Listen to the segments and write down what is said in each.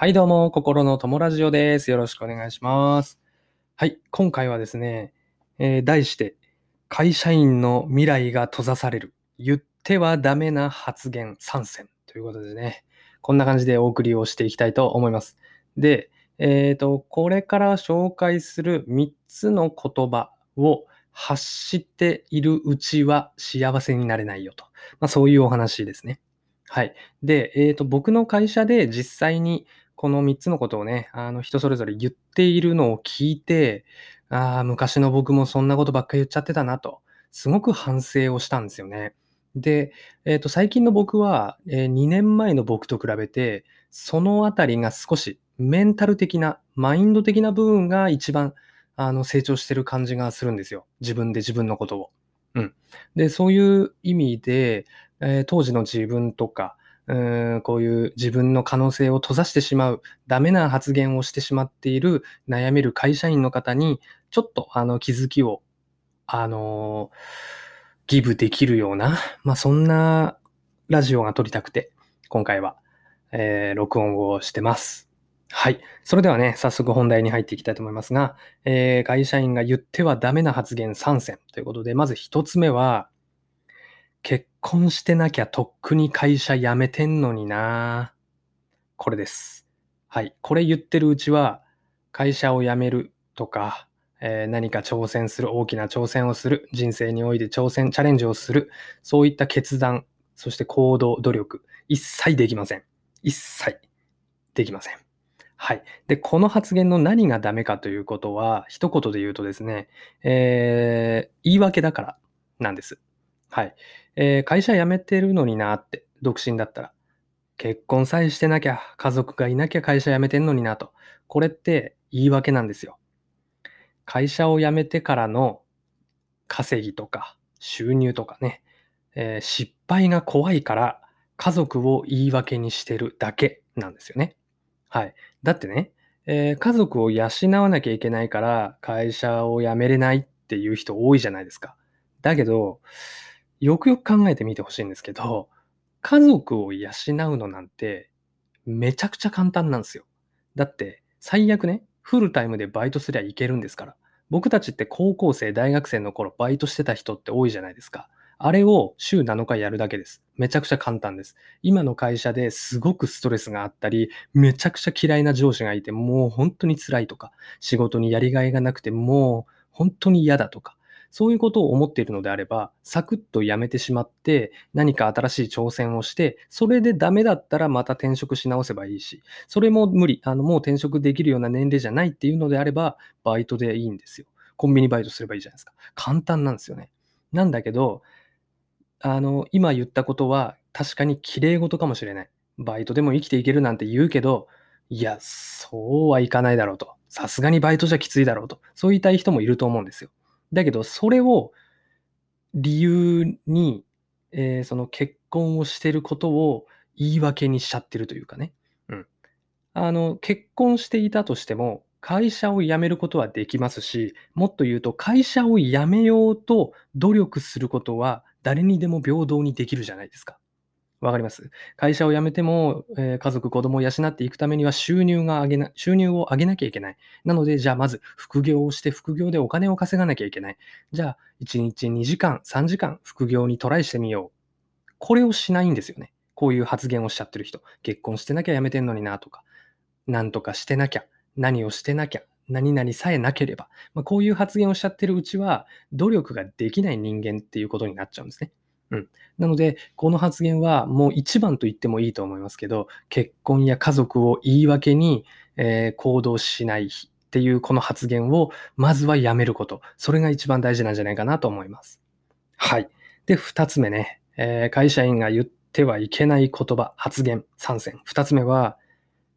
はい、どうも、心の友ラジオです。よろしくお願いします。はい、今回はですね、えー題して、会社員の未来が閉ざされる、言ってはダメな発言参戦ということでね、こんな感じでお送りをしていきたいと思います。で、えっ、と、これから紹介する3つの言葉を発しているうちは幸せになれないよと。まあ、そういうお話ですね。はい。で、えっ、と、僕の会社で実際にこの3つのことをね、あの人それぞれ言っているのを聞いて、ああ、昔の僕もそんなことばっかり言っちゃってたなと、すごく反省をしたんですよね。で、えっ、と、最近の僕は、え2年前の僕と比べて、そのあたりが少しメンタル的な、マインド的な部分が一番あの成長してる感じがするんですよ。自分で自分のことを。うん。で、そういう意味で、えー当時の自分とか、うんこういう自分の可能性を閉ざしてしまう、ダメな発言をしてしまっている悩める会社員の方に、ちょっとあの気づきを、あのギブできるような、まあそんなラジオが撮りたくて、今回は、えー録音をしてます。はい。それではね、早速本題に入っていきたいと思いますが、えー会社員が言ってはダメな発言参戦ということで、まず一つ目は、結婚してなきゃとっくに会社辞めてんのになこれです。はい。これ言ってるうちは、会社を辞めるとか、えー何か挑戦する、大きな挑戦をする、人生において挑戦、チャレンジをする、そういった決断、そして行動、努力、一切できません。一切できません。はい。で、この発言の何がダメかということは、一言で言うとですね、えー言い訳だからなんです。はい。えー会社辞めてるのになって、独身だったら。結婚さえしてなきゃ、家族がいなきゃ会社辞めてんのになと。これって言い訳なんですよ。会社を辞めてからの稼ぎとか収入とかね、えー失敗が怖いから家族を言い訳にしてるだけなんですよね。はい。だってね、えー家族を養わなきゃいけないから会社を辞めれないっていう人多いじゃないですか。だけど、よくよく考えてみてほしいんですけど、家族を養うのなんてめちゃくちゃ簡単なんですよ。だって、最悪ね、フルタイムでバイトすりゃいけるんですから。僕たちって高校生、大学生の頃バイトしてた人って多いじゃないですか。あれを週7日やるだけです。めちゃくちゃ簡単です。今の会社ですごくストレスがあったり、めちゃくちゃ嫌いな上司がいて、もう本当に辛いとか、仕事にやりがいがなくて、もう本当に嫌だとか、そういうことを思っているのであれば、サクッとやめてしまって、何か新しい挑戦をして、それでダメだったらまた転職し直せばいいし、それも無理、あのもう転職できるような年齢じゃないっていうのであれば、バイトでいいんですよ。コンビニバイトすればいいじゃないですか。簡単なんですよね。なんだけど、あの、今言ったことは確かに綺麗事かもしれない。バイトでも生きていけるなんて言うけど、いや、そうはいかないだろうと。さすがにバイトじゃきついだろうと。そう言いたい人もいると思うんですよ。だけど、それを理由に、えーその結婚をしてることを言い訳にしちゃってるというかね。うん。あの、結婚していたとしても、会社を辞めることはできますし、もっと言うと、会社を辞めようと努力することは誰にでも平等にできるじゃないですか。わかります会社を辞めても、えー家族、子供を養っていくためには収入が上げな、収入を上げなきゃいけない。なので、じゃあまず副業をして副業でお金を稼がなきゃいけない。じゃあ、1日2時間、3時間副業にトライしてみよう。これをしないんですよね。こういう発言をしちゃってる人。結婚してなきゃ辞めてんのになとか、なんとかしてなきゃ、何をしてなきゃ、何々さえなければ。まあ、こういう発言をしちゃってるうちは、努力ができない人間っていうことになっちゃうんですね。うん。なので、この発言はもう一番と言ってもいいと思いますけど、結婚や家族を言い訳に、えー行動しないっていうこの発言を、まずはやめること。それが一番大事なんじゃないかなと思います。はい。で、二つ目ね、えー会社員が言ってはいけない言葉、発言、参戦。二つ目は、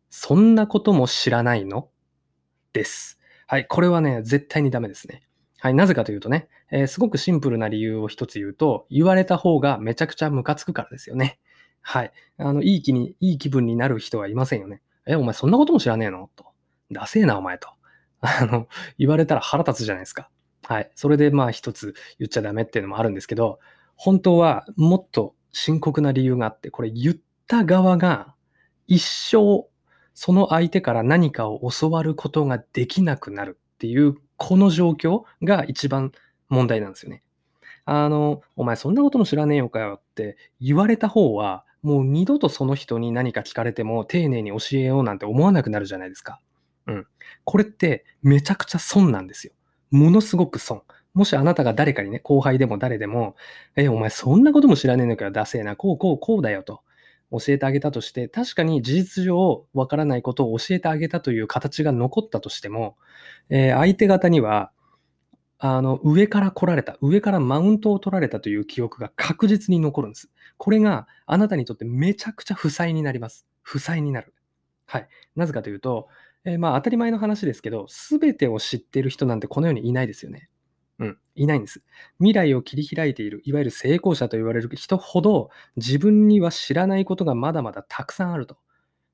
そんなことも知らないの？です。はい。これはね、絶対にダメですね。はい。なぜかというとね、えーすごくシンプルな理由を一つ言うと、言われた方がめちゃくちゃムカつくからですよね。はい。あの、いい気に、いい気分になる人はいませんよね。え、お前そんなことも知らねえの？と。ダセえな、お前と。あの、言われたら腹立つじゃないですか。はい。それでまあ一つ言っちゃダメっていうのもあるんですけど、本当はもっと深刻な理由があって、これ言った側が一生その相手から何かを教わることができなくなるっていう、この状況が一番問題なんですよね。あの、お前そんなことも知らねえよかよって言われた方は、もう二度とその人に何か聞かれても丁寧に教えようなんて思わなくなるじゃないですか。うん。これってめちゃくちゃ損なんですよ。ものすごく損。もしあなたが誰かにね、後輩でも誰でも、え、お前そんなことも知らねえのかよ、ダセえな、こうこうこうだよと教えてあげたとして、確かに事実上わからないことを教えてあげたという形が残ったとしても、えー、相手方には、あの、上から来られた、上からマウントを取られたという記憶が確実に残るんです。これがあなたにとってめちゃくちゃ負債になります。負債になる。はい。なぜかというと、えー、まあ当たり前の話ですけど、すべてを知っている人なんてこの世にいないですよね。うん、いないんです。未来を切り開いている、いわゆる成功者と言われる人ほど、自分には知らないことがまだまだたくさんあると。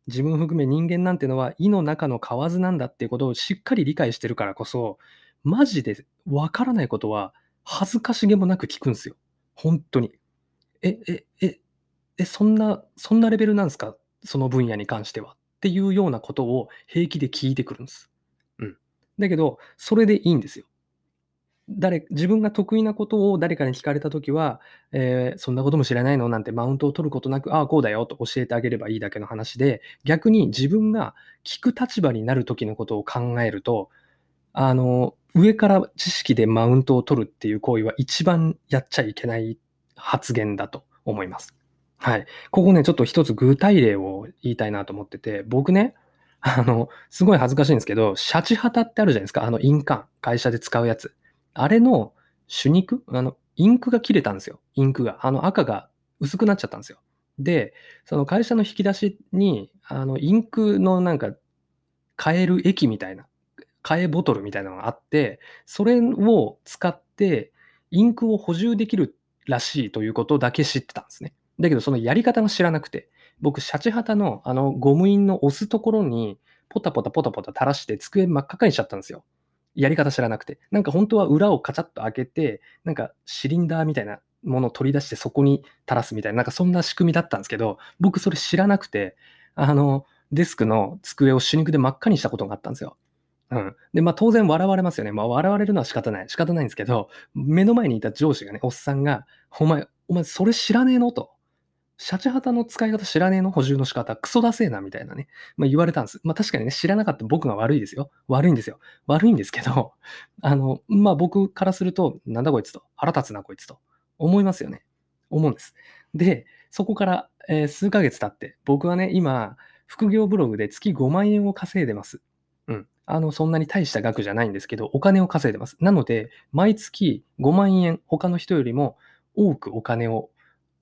自分含め人間なんてのは胃の中の蛙なんだっていうことをしっかり理解してるからこそ、マジでわからないことは恥ずかしげもなく聞くんですよ。本当に。え、え、え、え、そんな、そんなレベルなんですか？その分野に関しては。っていうようなことを平気で聞いてくるんです。うん。だけど、それでいいんですよ。誰、自分が得意なことを誰かに聞かれたときは、えー、そんなことも知らないのなんてマウントを取ることなく、ああ、こうだよと教えてあげればいいだけの話で、逆に自分が聞く立場になるときのことを考えると、あの、上から知識でマウントを取るっていう行為は一番やっちゃいけない発言だと思います。はい。ここね、ちょっと一つ具体例を言いたいなと思ってて、僕ね、あの、すごい恥ずかしいんですけど、シャチハタってあるじゃないですか。あの印鑑、会社で使うやつ。あれの主肉あの、インクが切れたんですよ。インクが。あの赤が薄くなっちゃったんですよ。で、その会社の引き出しに、あの、インクのなんか、買える液みたいな、替えボトルみたいなのがあって、それを使って、インクを補充できるらしいということだけ知ってたんですね。だけど、そのやり方が知らなくて、僕、シャチハタのあのゴム印の押すところに、ポタポタポタポタ垂らして机真っ赤にしちゃったんですよ。やり方知らなくて。なんか本当は裏をカチャッと開けて、なんかシリンダーみたいなものを取り出してそこに垂らすみたいな、なんかそんな仕組みだったんですけど、僕それ知らなくて、あの、デスクの机を主肉で真っ赤にしたことがあったんですよ。うん。で、まあ当然笑われますよね。まあ笑われるのは仕方ない。仕方ないんですけど、目の前にいた上司がね、おっさんが、お前、お前それ知らねえの？と。シャチハタの使い方知らねえの？補充の仕方、クソだせえな、みたいなね。まあ言われたんです。まあ確かにね、知らなかった僕が悪いですよ。悪いんですよ。悪いんですけど、あの、まあ僕からすると、なんだこいつと、腹立つなこいつと、思いますよね。思うんです。で、そこから、えー、数ヶ月経って、僕はね、今、副業ブログで月5万円を稼いでます。うん。あの、そんなに大した額じゃないんですけど、お金を稼いでます。なので、毎月5万円、他の人よりも多くお金を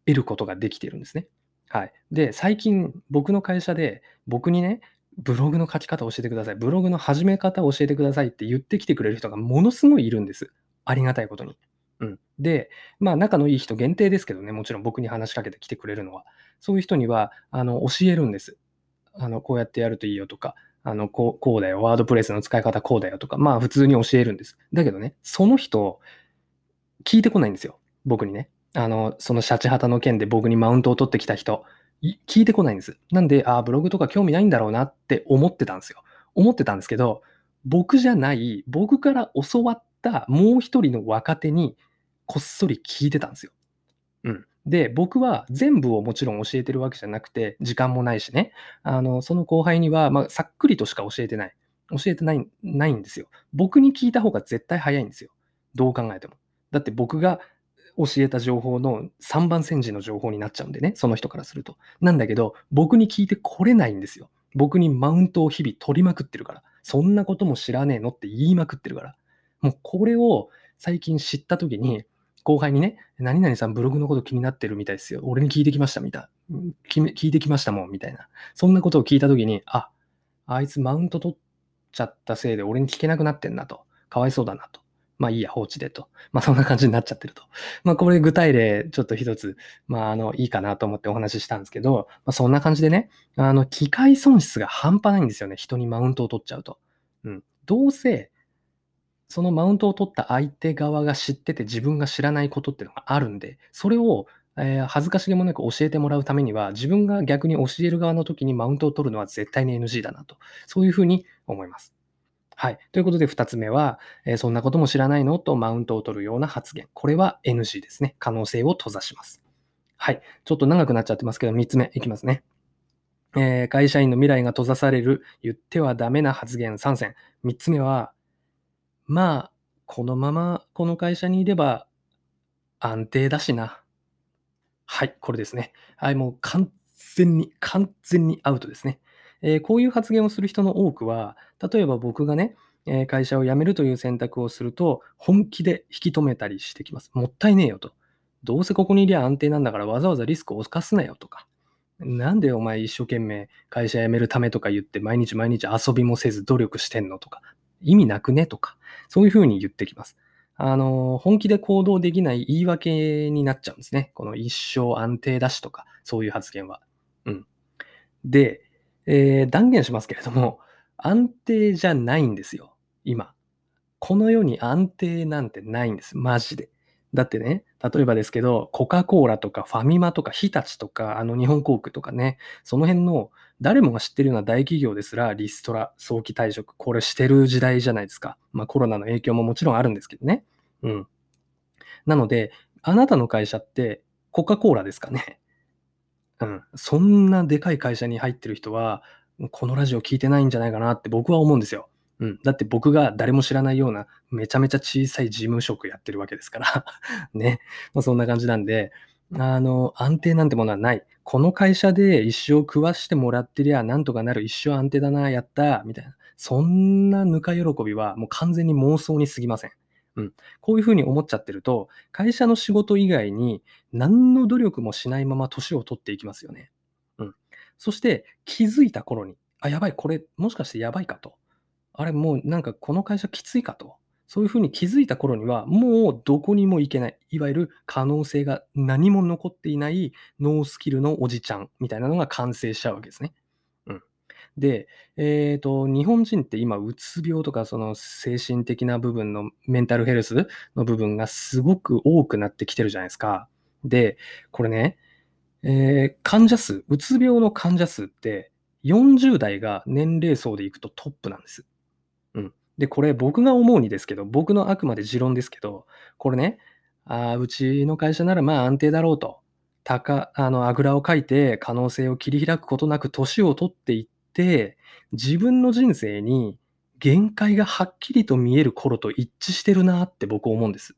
得ることができているんですね。はい。で、最近僕の会社で僕にね、ブログの書き方を教えてください。ブログの始め方を教えてくださいって言ってきてくれる人がものすごいいるんです。ありがたいことに。うん。で、まあ仲のいい人限定ですけどね、もちろん僕に話しかけてきてくれるのは。そういう人には、あの、教えるんです。あの、こうやってやるといいよとか、あの、こう、こうだよ。ワードプレスの使い方こうだよとか、まあ普通に教えるんです。だけどね、その人、聞いてこないんですよ。僕にね。あの、そのシャチハタの件で僕にマウントを取ってきた人、聞いてこないんです。なんで、ああ、ブログとか興味ないんだろうなって思ってたんですよ。思ってたんですけど、僕じゃない、僕から教わったもう一人の若手にこっそり聞いてたんですよ。うん。で、僕は全部をもちろん教えてるわけじゃなくて、時間もないしね、あの、その後輩には、まあ、さっくりとしか教えてない。教えてない、ないんですよ。僕に聞いた方が絶対早いんですよ。どう考えても。だって僕が教えた情報の3番煎じの情報になっちゃうんでね、その人からすると。なんだけど、僕に聞いてこれないんですよ。僕にマウントを日々取りまくってるから。そんなことも知らねえのって言いまくってるから。もうこれを最近知った時に、後輩にね、何々さんブログのこと気になってるみたいですよ。俺に聞いてきましたみたい。聞いてきましたもんみたいな。そんなことを聞いた時に、あ、あいつマウント取っちゃったせいで俺に聞けなくなってんなと。かわいそうだなと。まあいいや、放置でと。まあそんな感じになっちゃってると。まあこれ具体例ちょっと一つ、まああのいいかなと思ってお話ししたんですけど、まあそんな感じでね、あの機械損失が半端ないんですよね。人にマウントを取っちゃうと。うん。どうせ、そのマウントを取った相手側が知ってて自分が知らないことっていうのがあるんで、それをえー恥ずかしげもなく教えてもらうためには、自分が逆に教える側の時にマウントを取るのは絶対に NG だなと。そういうふうに思います。はい。ということで、2つ目は、えーそんなことも知らないの？とマウントを取るような発言。これは NG ですね。可能性を閉ざします。はい。ちょっと長くなっちゃってますけど、3つ目いきますね。えー会社員の未来が閉ざされる言ってはダメな発言3選。3つ目は、まあ、このままこの会社にいれば安定だしな。はい、これですね。はい、もう完全に、完全にアウトですね。えーこういう発言をする人の多くは、例えば僕がね、え会社を辞めるという選択をすると、本気で引き止めたりしてきます。もったいねえよと。どうせここにいりゃ安定なんだからわざわざリスクを冒すなよとか。なんでお前一生懸命会社辞めるためとか言って毎日毎日遊びもせず努力してんのとか。意味なくねとか。そういうふうに言ってきます。あの、本気で行動できない言い訳になっちゃうんですね。この一生安定だしとか、そういう発言は。うん。で、えー断言しますけれども、安定じゃないんですよ。今。この世に安定なんてないんです。マジで。だってね、例えばですけど、コカ・コーラとかファミマとか日立とか、あの日本航空とかね、その辺の誰もが知ってるような大企業ですら、リストラ、早期退職、これしてる時代じゃないですか。まあコロナの影響ももちろんあるんですけどね。うん。なので、あなたの会社ってコカ・コーラですかね。うん。そんなでかい会社に入ってる人は、このラジオ聞いてないんじゃないかなって僕は思うんですよ。うん。だって僕が誰も知らないようなめちゃめちゃ小さい事務職やってるわけですから。ね。まあ、そんな感じなんで、あの、安定なんてものはない。この会社で一生食わしてもらってりゃなんとかなる。一生安定だな、やった、みたいな。そんなぬか喜びはもう完全に妄想に過ぎません。うん。こういうふうに思っちゃってると、会社の仕事以外に何の努力もしないまま年を取っていきますよね。うん。そして気づいた頃に、あ、やばい、これもしかしてやばいかと。あれ、もうなんかこの会社きついかと。そういうふうに気づいた頃には、もうどこにも行けない。いわゆる可能性が何も残っていないノースキルのおじちゃんみたいなのが完成しちゃうわけですね。で、えっ、と、日本人って今、うつ病とか、その精神的な部分のメンタルヘルスの部分がすごく多くなってきてるじゃないですか。で、これね、えー患者数、うつ病の患者数って40代が年齢層でいくとトップなんです。うん。で、これ僕が思うにですけど、僕のあくまで持論ですけど、これね、あーうちの会社ならまあ安定だろうと。たか、あの、あぐらをかいて可能性を切り開くことなく年を取っていって、自分の人生に限界がはっきりと見える頃と一致してるなって僕思うんです。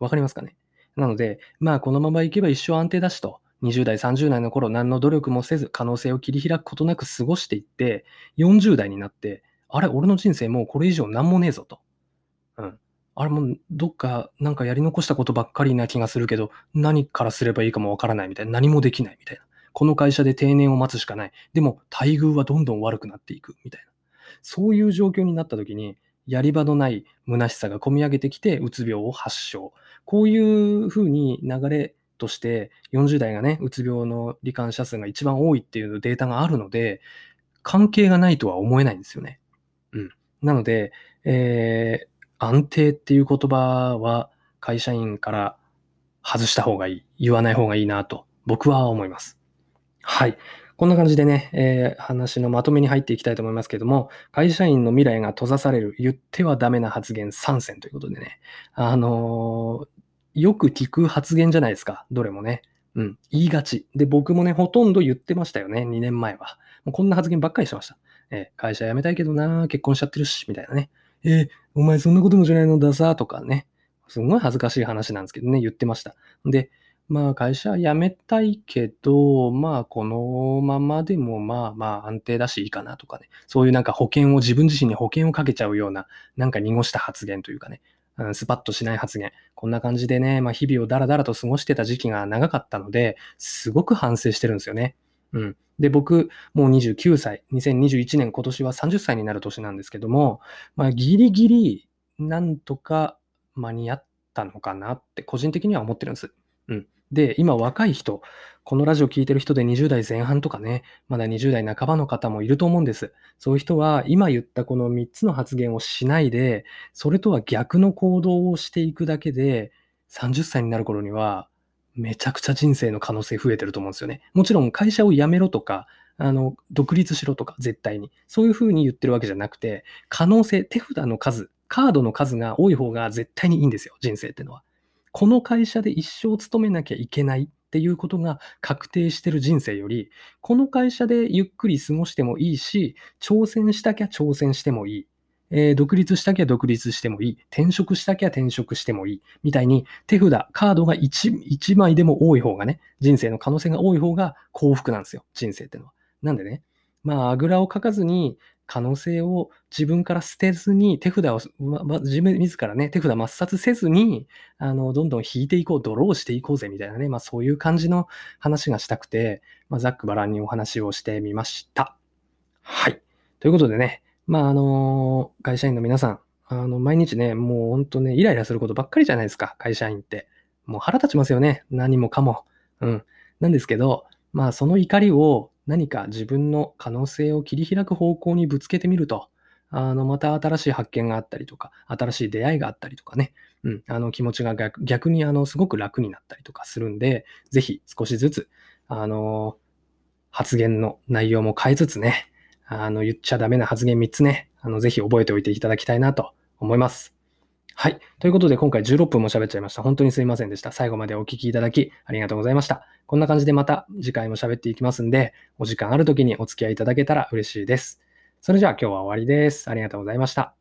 わかりますかね？なので、まあこのままいけば一生安定だしと、20代、30代の頃何の努力もせず可能性を切り開くことなく過ごしていって、40代になって、あれ、俺の人生もうこれ以上何もねえぞと。うん。あれもうどっかなんかやり残したことばっかりな気がするけど、何からすればいいかもわからないみたいな、何もできないみたいな。この会社で定年を待つしかない。でも待遇はどんどん悪くなっていくみたいな。そういう状況になった時に、やり場のない虚しさが込み上げてきて、うつ病を発症。こういうふうに流れとして、40代がね、うつ病の罹患者数が一番多いっていうデータがあるので、関係がないとは思えないんですよね。うん。なので、えー安定っていう言葉は会社員から外した方がいい。言わない方がいいなと、僕は思います。はい。こんな感じでね、えー話のまとめに入っていきたいと思いますけども、会社員の未来が閉ざされる、言ってはダメな発言3選ということでね、あのーよく聞く発言じゃないですか、どれもね。うん、言いがち。で、僕もね、ほとんど言ってましたよね、2年前は。もうこんな発言ばっかりしてました。えー会社辞めたいけどな、結婚しちゃってるし、みたいなね。えーお前そんなこともじゃないのださ、とかね。すごい恥ずかしい話なんですけどね、言ってました。で、まあ会社辞めたいけど、まあこのままでもまあまあ安定だしいいかなとかね。そういうなんか保険を自分自身に保険をかけちゃうような、なんか濁した発言というかね。うんスパッとしない発言。こんな感じでね、まあ日々をダラダラと過ごしてた時期が長かったので、すごく反省してるんですよね。うん。で、僕、もう29歳、2021年、今年は30歳になる年なんですけども、まあ、ギリギリ、なんとか間に合ったのかなって、個人的には思ってるんです。うん。で、今、若い人、このラジオ聞いてる人で20代前半とかね、まだ20代半ばの方もいると思うんです。そういう人は、今言ったこの3つの発言をしないで、それとは逆の行動をしていくだけで、30歳になる頃には、めちゃくちゃ人生の可能性増えてると思うんですよね。もちろん会社を辞めろとか、あの、独立しろとか、絶対に。そういうふうに言ってるわけじゃなくて、可能性、手札の数、カードの数が多い方が絶対にいいんですよ、人生ってのは。この会社で一生勤めなきゃいけないっていうことが確定してる人生より、この会社でゆっくり過ごしてもいいし、挑戦したきゃ挑戦してもいい。えー、独立したきゃ独立してもいい。転職したきゃ転職してもいい。みたいに手札、カードが 1, 1枚でも多い方がね、人生の可能性が多い方が幸福なんですよ。人生ってのは。なんでね、まあ、あぐらをかかずに、可能性を自分から捨てずに、手札を、ま、自分自らね、手札抹殺せずに、あの、どんどん引いていこう、ドローしていこうぜ、みたいなね、まあそういう感じの話がしたくて、まあ、ざっくばらんにお話をしてみました。はい。ということでね、まああの、会社員の皆さん、あの、毎日ね、もうほんとね、イライラすることばっかりじゃないですか、会社員って。もう腹立ちますよね、何もかも。うん。なんですけど、まあその怒りを何か自分の可能性を切り開く方向にぶつけてみると、あの、また新しい発見があったりとか、新しい出会いがあったりとかね、うん、あの気持ちが逆にあのすごく楽になったりとかするんで、ぜひ少しずつ、あの、発言の内容も変えつつね、あの、言っちゃダメな発言3つね、あの、ぜひ覚えておいていただきたいなと思います。はい。ということで、今回16分も喋っちゃいました。本当にすいませんでした。最後までお聞きいただき、ありがとうございました。こんな感じでまた次回も喋っていきますんで、お時間ある時にお付き合いいただけたら嬉しいです。それじゃあ今日は終わりです。ありがとうございました。